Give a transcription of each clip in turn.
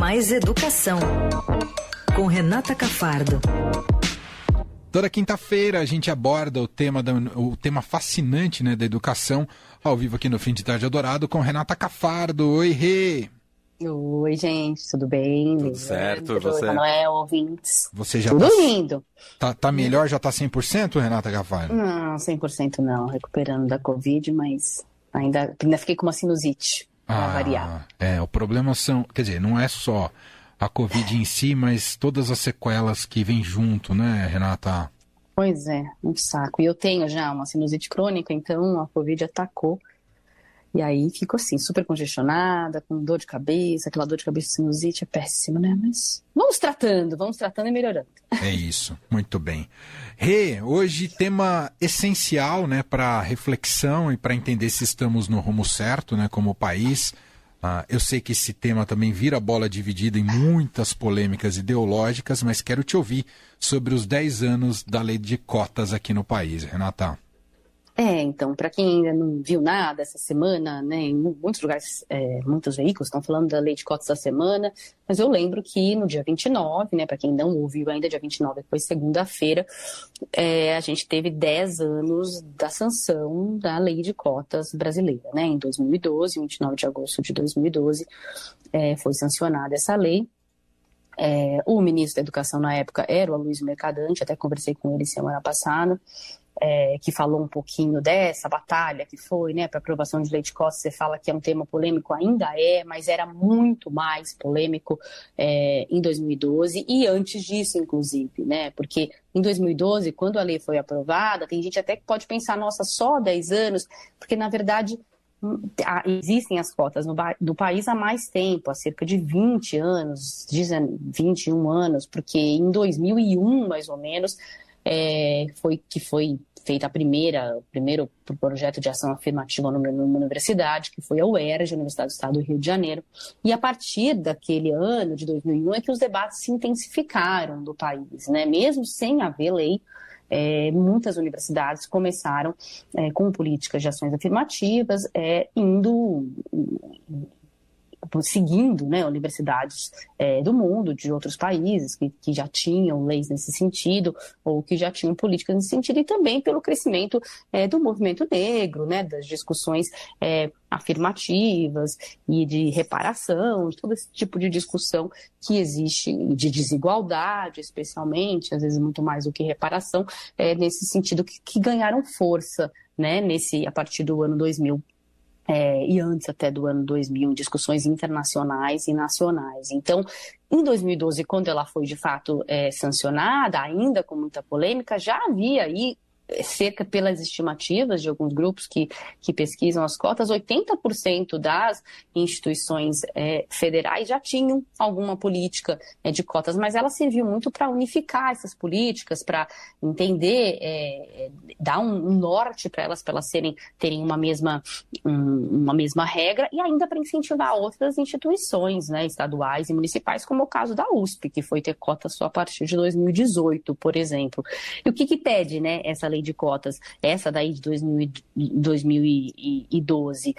Mais Educação, com Renata Cafardo. Toda quinta-feira a gente aborda o tema, da, o tema fascinante né, da educação, ao vivo aqui no Fim de Tarde Adorado, com Renata Cafardo. Oi, Rê! Oi, gente, tudo bem? Tudo certo, Oi, você? Noel, ouvintes. Você já tudo tá, lindo. Tá, tá melhor, já tá 100%, Renata Cafardo? Não, 100% não, recuperando da Covid, mas ainda, ainda fiquei com uma sinusite, pra ah, variar. É, o problema são, quer dizer, não é só a Covid em si, mas todas as sequelas que vêm junto, né, Renata? Pois é, um saco. E eu tenho já uma sinusite crônica, então a Covid atacou. E aí fico assim, super congestionada, com dor de cabeça, aquela dor de cabeça sinusite é péssima, né? Mas vamos tratando, vamos tratando e melhorando. É isso, muito bem. Rê, hoje tema essencial, né, para reflexão e para entender se estamos no rumo certo, né, como país. Ah, eu sei que esse tema também vira bola dividida em muitas polêmicas ideológicas, mas quero te ouvir sobre os 10 anos da lei de cotas aqui no país, Renata. É, então, para quem ainda não viu nada essa semana, né, em muitos lugares, é, muitos veículos estão falando da lei de cotas da semana, mas eu lembro que no dia 29, né, para quem não ouviu ainda, dia 29 foi segunda-feira, é, a gente teve 10 anos da sanção da lei de cotas brasileira, né, em 2012, 29 de agosto de 2012, é, foi sancionada essa lei, é, o ministro da Educação na época era o Aloysio Mercadante, até conversei com ele semana passada, é, que falou um pouquinho dessa batalha que foi, né, para aprovação de lei de cotas, você fala que é um tema polêmico, ainda é, mas era muito mais polêmico é, em 2012 e antes disso, inclusive, né, porque em 2012, quando a lei foi aprovada, tem gente até que pode pensar, nossa, só 10 anos, porque na verdade hum, existem as cotas no, no, país há mais tempo, há cerca de 20 anos, 21 anos, porque em 2001, mais ou menos, é, foi que foi feita a primeira, o primeiro projeto de ação afirmativa numa universidade, que foi a UERJ, Universidade do Estado do Rio de Janeiro. E a partir daquele ano, de 2001, é que os debates se intensificaram no país, né? Mesmo sem haver lei, é, muitas universidades começaram é, com políticas de ações afirmativas, é, indo seguindo né, universidades é, do mundo, de outros países que, que já tinham leis nesse sentido, ou que já tinham políticas nesse sentido, e também pelo crescimento é, do movimento negro, né, das discussões é, afirmativas e de reparação, todo esse tipo de discussão que existe, de desigualdade, especialmente, às vezes muito mais do que reparação, é, nesse sentido que, que ganharam força né, nesse, a partir do ano 2000 é, e antes até do ano 2000, em discussões internacionais e nacionais. Então, em 2012, quando ela foi de fato é, sancionada, ainda com muita polêmica, já havia aí cerca pelas estimativas de alguns grupos que, que pesquisam as cotas, 80% das instituições é, federais já tinham alguma política é, de cotas, mas ela serviu muito para unificar essas políticas, para entender, é, é, dar um, um norte para elas, para elas serem, terem uma mesma, um, uma mesma regra, e ainda para incentivar outras instituições né, estaduais e municipais, como o caso da USP, que foi ter cotas só a partir de 2018, por exemplo. E o que, que pede né, essa lei lei de cotas, essa daí de 2000, 2012,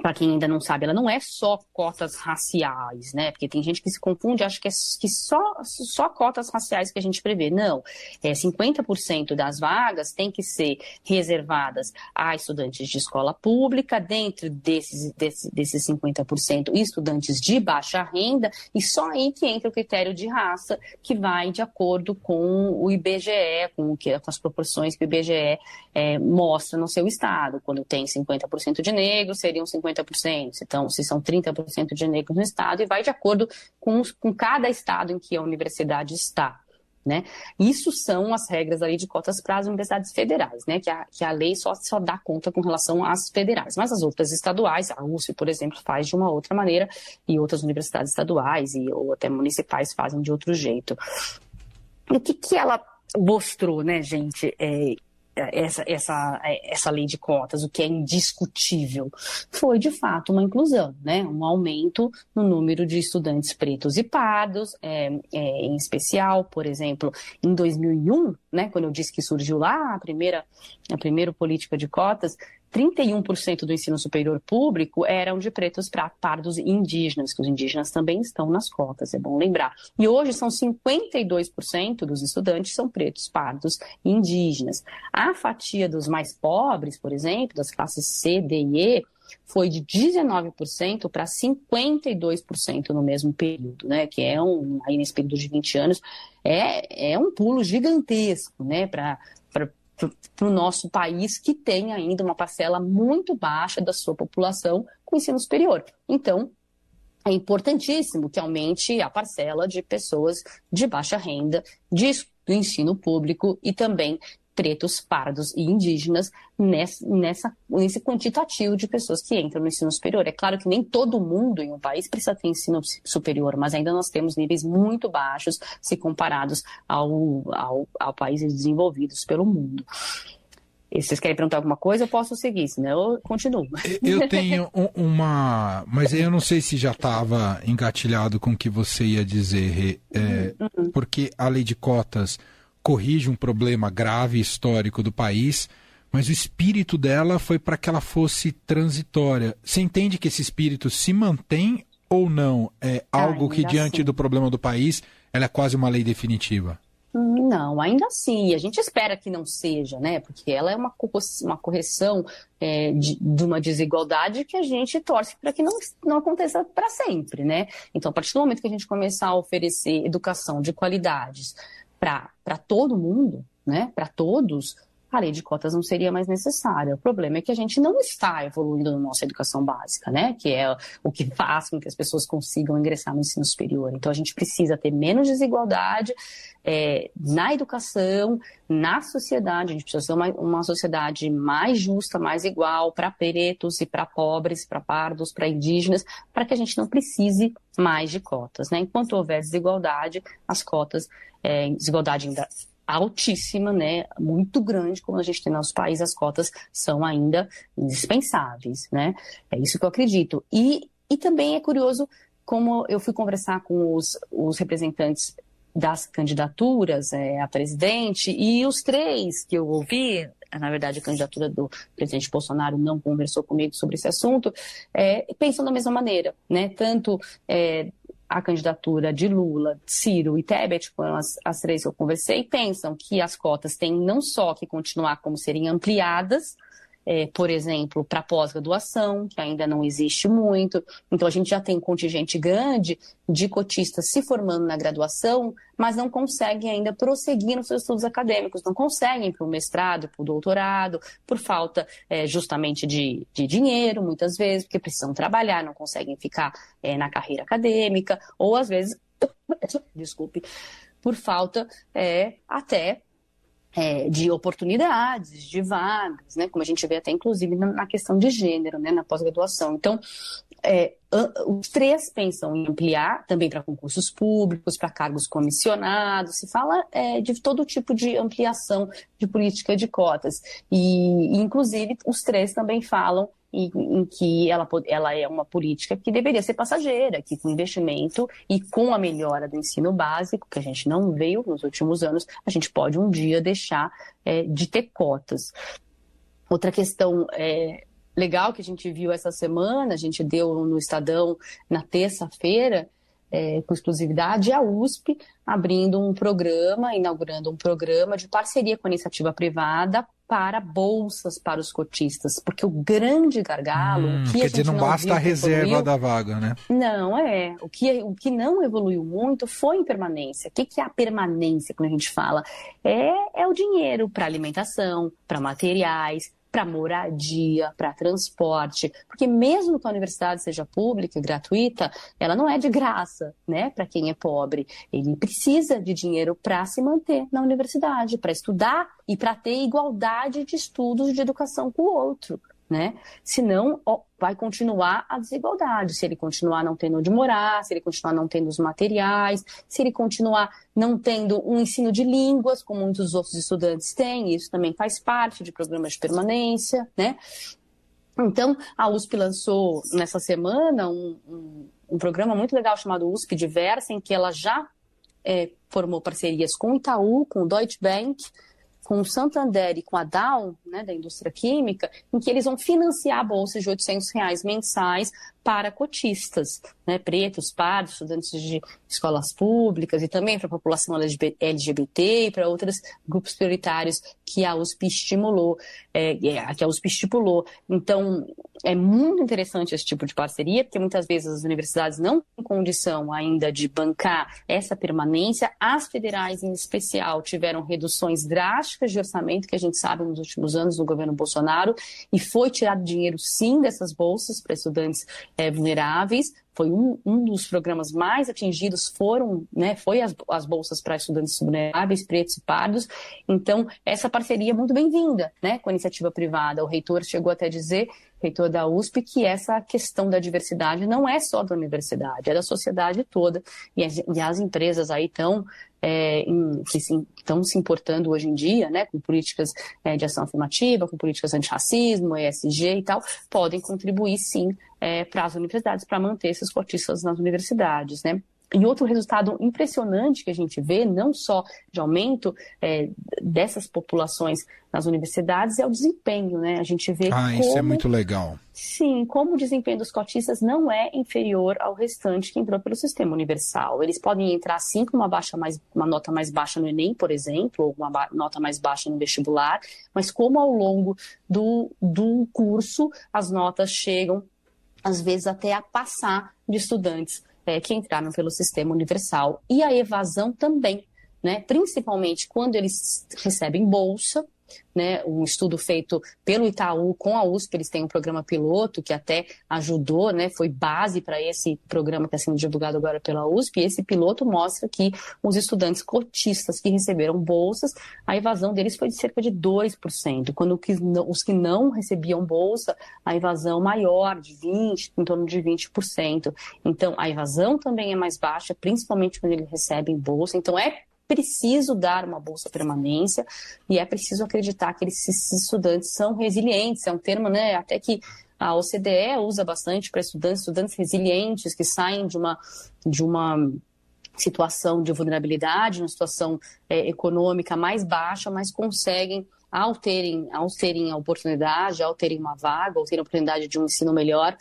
para quem ainda não sabe, ela não é só cotas raciais, né? Porque tem gente que se confunde, acha que é que só, só cotas raciais que a gente prevê. Não, é 50% das vagas tem que ser reservadas a estudantes de escola pública, dentro desses, desse, desses 50% estudantes de baixa renda, e só aí que entra o critério de raça, que vai de acordo com o IBGE, com, o que, com as proporções que o IBGE é, mostra no seu estado. Quando tem 50% de negros, seriam 50 50%, então, se são 30% de negros no estado, e vai de acordo com, com cada estado em que a universidade está. Né? Isso são as regras ali de cotas para as universidades federais, né? que, a, que a lei só, só dá conta com relação às federais. Mas as outras estaduais, a USP, por exemplo, faz de uma outra maneira, e outras universidades estaduais e, ou até municipais fazem de outro jeito. O que, que ela mostrou, né, gente? É, essa, essa, essa lei de cotas, o que é indiscutível, foi de fato uma inclusão, né? um aumento no número de estudantes pretos e pardos, é, é, em especial, por exemplo, em 2001, né, quando eu disse que surgiu lá a primeira, a primeira política de cotas, 31% do ensino superior público eram de pretos, pardos e indígenas, que os indígenas também estão nas cotas, é bom lembrar. E hoje são 52% dos estudantes são pretos, pardos e indígenas. A fatia dos mais pobres, por exemplo, das classes C, D e E, foi de 19% para 52% no mesmo período, né? Que é um, aí nesse período de 20 anos, é, é um pulo gigantesco, né? Para para o nosso país, que tem ainda uma parcela muito baixa da sua população com ensino superior. Então, é importantíssimo que aumente a parcela de pessoas de baixa renda, de, do ensino público e também pretos, pardos e indígenas nessa, nessa, nesse quantitativo de pessoas que entram no ensino superior. É claro que nem todo mundo em um país precisa ter ensino superior, mas ainda nós temos níveis muito baixos se comparados ao, ao, ao países desenvolvidos pelo mundo. E vocês querem perguntar alguma coisa, eu posso seguir, senão eu continuo. Eu tenho uma. Mas eu não sei se já estava engatilhado com o que você ia dizer, é, uhum. porque a lei de cotas corrige um problema grave histórico do país, mas o espírito dela foi para que ela fosse transitória. Você entende que esse espírito se mantém ou não? É algo que, diante assim. do problema do país, ela é quase uma lei definitiva? Não, ainda assim, a gente espera que não seja, né? Porque ela é uma, uma correção é, de, de, uma desigualdade que a gente torce para que não, não aconteça para sempre, né? Então, a partir do momento que a gente começar a oferecer educação de qualidades para todo mundo, né, para todos, a lei de cotas não seria mais necessária. O problema é que a gente não está evoluindo na nossa educação básica, né? Que é o que faz com que as pessoas consigam ingressar no ensino superior. Então a gente precisa ter menos desigualdade é, na educação, na sociedade. A gente precisa ter uma, uma sociedade mais justa, mais igual para pretos e para pobres, para pardos, para indígenas, para que a gente não precise mais de cotas, né? Enquanto houver desigualdade, as cotas é, desigualdade ainda altíssima, né, muito grande, como a gente tem no nosso país, as cotas são ainda indispensáveis, né? É isso que eu acredito. E, e também é curioso como eu fui conversar com os, os representantes das candidaturas é, a presidente e os três que eu ouvi, na verdade a candidatura do presidente Bolsonaro não conversou comigo sobre esse assunto, é, pensam da mesma maneira, né? Tanto é, a candidatura de Lula, Ciro e Tebet, foram as, as três que eu conversei, pensam que as cotas têm não só que continuar como serem ampliadas, é, por exemplo, para pós-graduação, que ainda não existe muito. Então, a gente já tem um contingente grande de cotistas se formando na graduação, mas não conseguem ainda prosseguir nos seus estudos acadêmicos, não conseguem para o mestrado, para o doutorado, por falta é, justamente de, de, dinheiro, muitas vezes, porque precisam trabalhar, não conseguem ficar é, na carreira acadêmica, ou às vezes, desculpe, por falta é, até é, de oportunidades, de vagas, né? Como a gente vê até inclusive na questão de gênero, né? Na pós-graduação. Então, é, os três pensam em ampliar também para concursos públicos, para cargos comissionados, se fala é, de todo tipo de ampliação de política de cotas. E, inclusive, os três também falam em, em que ela, ela é uma política que deveria ser passageira, que com investimento e com a melhora do ensino básico, que a gente não veio nos últimos anos, a gente pode um dia deixar é, de ter cotas. Outra questão é, legal que a gente viu essa semana, a gente deu no Estadão na terça-feira, é, com exclusividade, a USP abrindo um programa, inaugurando um programa de parceria com a iniciativa privada para bolsas para os cotistas, porque o grande gargalo, hum, que quer dizer, não, não basta a reserva evoluiu, da vaga, né? Não, é. O que, o que não evoluiu muito foi em permanência. O que, que é a permanência, quando a gente fala? É, é o dinheiro para alimentação, para materiais, para moradia, para transporte, porque mesmo que a universidade seja pública e gratuita, ela não é de graça, né, para quem é pobre. Ele precisa de dinheiro para se manter na universidade, para estudar e para ter igualdade de estudos de educação com o outro né? Senão ó, vai continuar a desigualdade. Se ele continuar não tendo onde morar, se ele continuar não tendo os materiais, se ele continuar não tendo um ensino de línguas, como muitos outros estudantes têm, isso também faz parte de programas de permanência, né? Então, a USP lançou nessa semana um, um, um programa muito legal chamado USP Diversa, em que ela já é, formou parcerias com o Itaú, com o Deutsche Bank, com o Santander e com a Dow, né, da indústria química, em que eles vão financiar bolsas de 800 reais mensais para cotistas, né, pretos, pardos, estudantes de escolas públicas e também para a população LGBT e para outros grupos prioritários que a USP estimulou, é, é, que a USP estipulou. Então, é muito interessante esse tipo de parceria, porque muitas vezes as universidades não têm condição ainda de bancar essa permanência. As federais, em especial, tiveram reduções drásticas de orçamento, que a gente sabe nos últimos anos do governo Bolsonaro, e foi tirado dinheiro, sim, dessas bolsas para estudantes é, vulneráveis. Foi um, um dos programas mais atingidos, foram, né, foi as, as bolsas para estudantes vulneráveis, pretos e pardos. Então, essa parceria é muito bem-vinda né, com a iniciativa privada. O reitor chegou até a dizer reitor da USP, que essa questão da diversidade não é só da universidade, é da sociedade toda. E as, e as empresas aí estão é, se, estão se importando hoje em dia, né, com políticas é, de ação afirmativa, com políticas antirracismo, ESG e tal, podem contribuir sim é, para as universidades, para manter esses cotistas nas universidades, né? E outro resultado impressionante que a gente vê, não só de aumento é, dessas populações nas universidades, é o desempenho, né? A gente vê Ah, como, isso é muito legal. Sim, como o desempenho dos cotistas não é inferior ao restante que entrou pelo sistema universal. Eles podem entrar sim com uma, baixa mais, uma nota mais baixa no Enem, por exemplo, ou uma nota mais baixa no vestibular, mas como ao longo do, do curso as notas chegam, às vezes, até a passar de estudantes é, que entraram pelo sistema universal. E a evasão também, né? principalmente quando eles recebem bolsa, né, um estudo feito pelo Itaú com a USP, eles têm um programa piloto que até ajudou, né, foi base para esse programa que está sendo divulgado agora pela USP, e esse piloto mostra que os estudantes cotistas que receberam bolsas, a evasão deles foi de cerca de 2%, quando os que não recebiam bolsa, a evasão maior, de 20%, em torno de 20%. Então, a evasão também é mais baixa, principalmente quando eles recebem bolsa, então é preciso dar uma bolsa permanência e é preciso acreditar que esses estudantes são resilientes. É um termo, né, até que a OCDE usa bastante para estudantes, estudantes resilientes que saem de uma, de uma situação de vulnerabilidade, uma situação é, econômica mais baixa, mas conseguem, ao terem, ao terem a oportunidade, ao terem uma vaga, ao terem a oportunidade de um ensino melhor,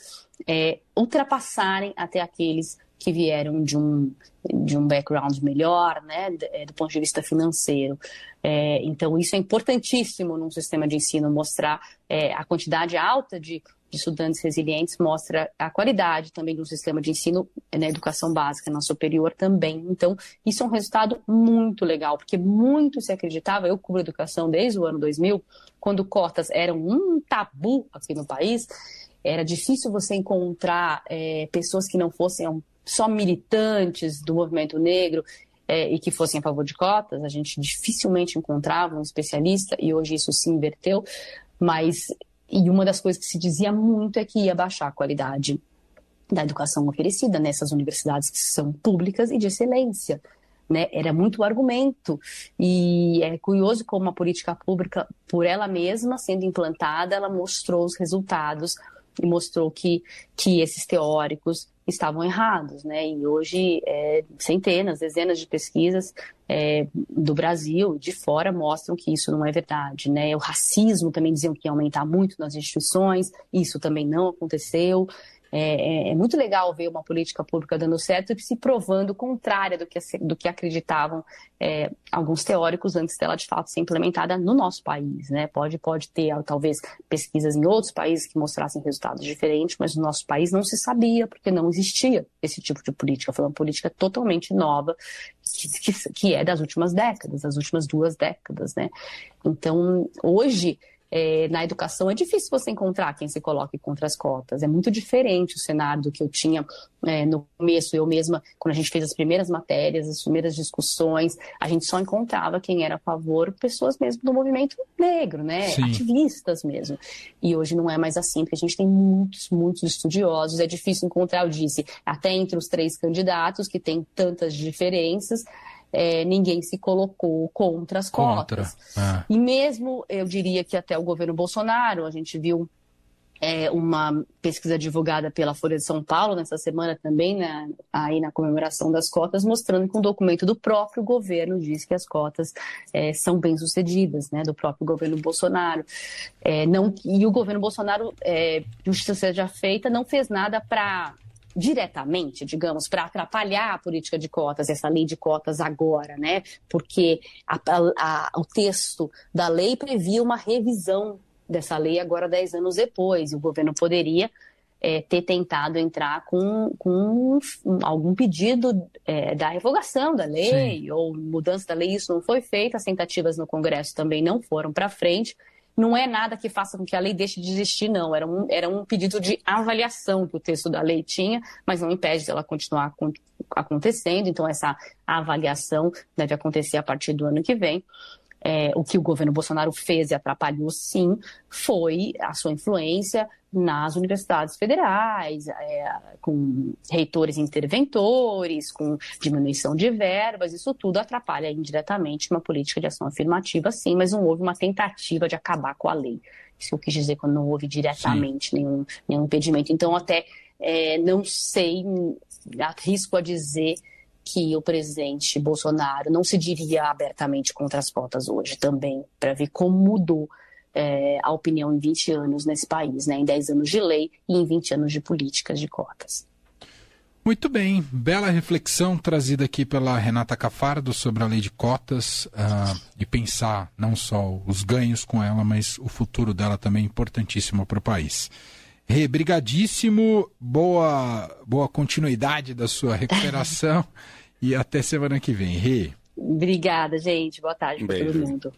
é, ultrapassarem até aqueles que vieram de um, de um background melhor, né, é, do ponto de vista financeiro. É, então, isso é importantíssimo num sistema de ensino, mostrar é, a quantidade alta de, de, estudantes resilientes, mostra a qualidade também do sistema de ensino na educação básica, na superior também. Então, isso é um resultado muito legal, porque muito se acreditava, eu cubro educação desde o ano 2000, quando cotas eram um tabu aqui no país, era difícil você encontrar é, pessoas que não fossem só militantes do movimento negro é, e que fossem a favor de cotas, a gente dificilmente encontrava um especialista e hoje isso se inverteu, mas e uma das coisas que se dizia muito é que ia baixar a qualidade da educação oferecida nessas universidades que são públicas e de excelência. Né? Era muito argumento. E é curioso como a política pública, por ela mesma sendo implantada, ela mostrou os resultados e mostrou que, que esses teóricos estavam errados, né? E hoje é, centenas, dezenas de pesquisas é, do Brasil, de fora, mostram que isso não é verdade, né? O racismo também diziam que ia aumentar muito nas instituições, isso também não aconteceu. É, é, é, muito legal ver uma política pública dando certo e se provando contrária do que, do que acreditavam é, alguns teóricos antes dela de fato ser implementada no nosso país. Né? Pode, pode ter, talvez, pesquisas em outros países que mostrassem resultados diferentes, mas no nosso país não se sabia, porque não existia esse tipo de política. Foi uma política totalmente nova, que, que, que é das últimas décadas, das últimas duas décadas. Né? Então, hoje é, na educação é difícil você encontrar quem se coloque contra as cotas. É muito diferente o cenário do que eu tinha é, no começo. Eu mesma, quando a gente fez as primeiras matérias, as primeiras discussões, a gente só encontrava quem era a favor, pessoas mesmo do movimento negro, né? Sim. Ativistas mesmo. E hoje não é mais assim, porque a gente tem muitos, muitos estudiosos. É difícil encontrar, eu disse, até entre os três candidatos que tem tantas diferenças é, ninguém se colocou contra as contra. cotas. É. E mesmo, eu diria que até o governo Bolsonaro, a gente viu é, uma pesquisa divulgada pela Folha de São Paulo nessa semana também, né, aí na comemoração das cotas, mostrando que um documento do próprio governo diz que as cotas é, são bem-sucedidas, né, do próprio governo Bolsonaro. É, não, e o governo Bolsonaro, é, justiça seja feita, não fez nada para diretamente, digamos, para atrapalhar a política de cotas, essa lei de cotas agora, né? Porque a, a, a, o texto da lei previa uma revisão dessa lei agora, dez anos depois. E o governo poderia é, ter tentado entrar com, com algum pedido é, da revogação da lei Sim. ou mudança da lei. Isso não foi feito, as tentativas no Congresso também não foram para frente. Não é nada que faça com que a lei deixe de existir, não. Era um, era um pedido de avaliação que o texto da lei tinha, mas não impede dela continuar acontecendo. Então, essa avaliação deve acontecer a partir do ano que vem. É, o que o governo Bolsonaro fez e atrapalhou, sim, foi a sua influência nas universidades federais, é, com reitores interventores, com diminuição de verbas, isso tudo atrapalha indiretamente uma política de ação afirmativa, sim, mas não houve uma tentativa de acabar com a lei. Isso que eu quis dizer quando não houve diretamente nenhum, nenhum impedimento. Então, até é, não sei, arrisco a dizer que o presidente Bolsonaro não se diria abertamente contra as cotas hoje também, para ver como mudou é, a opinião em 20 anos nesse país, né? em 10 anos de lei e em 20 anos de políticas de cotas. Muito bem, bela reflexão trazida aqui pela Renata Cafardo sobre a lei de cotas uh, e pensar não só os ganhos com ela, mas o futuro dela também importantíssimo para o país. Rê, brigadíssimo, boa, boa continuidade da sua recuperação e até semana que vem. Rê. Obrigada, gente. Boa tarde para todo mundo.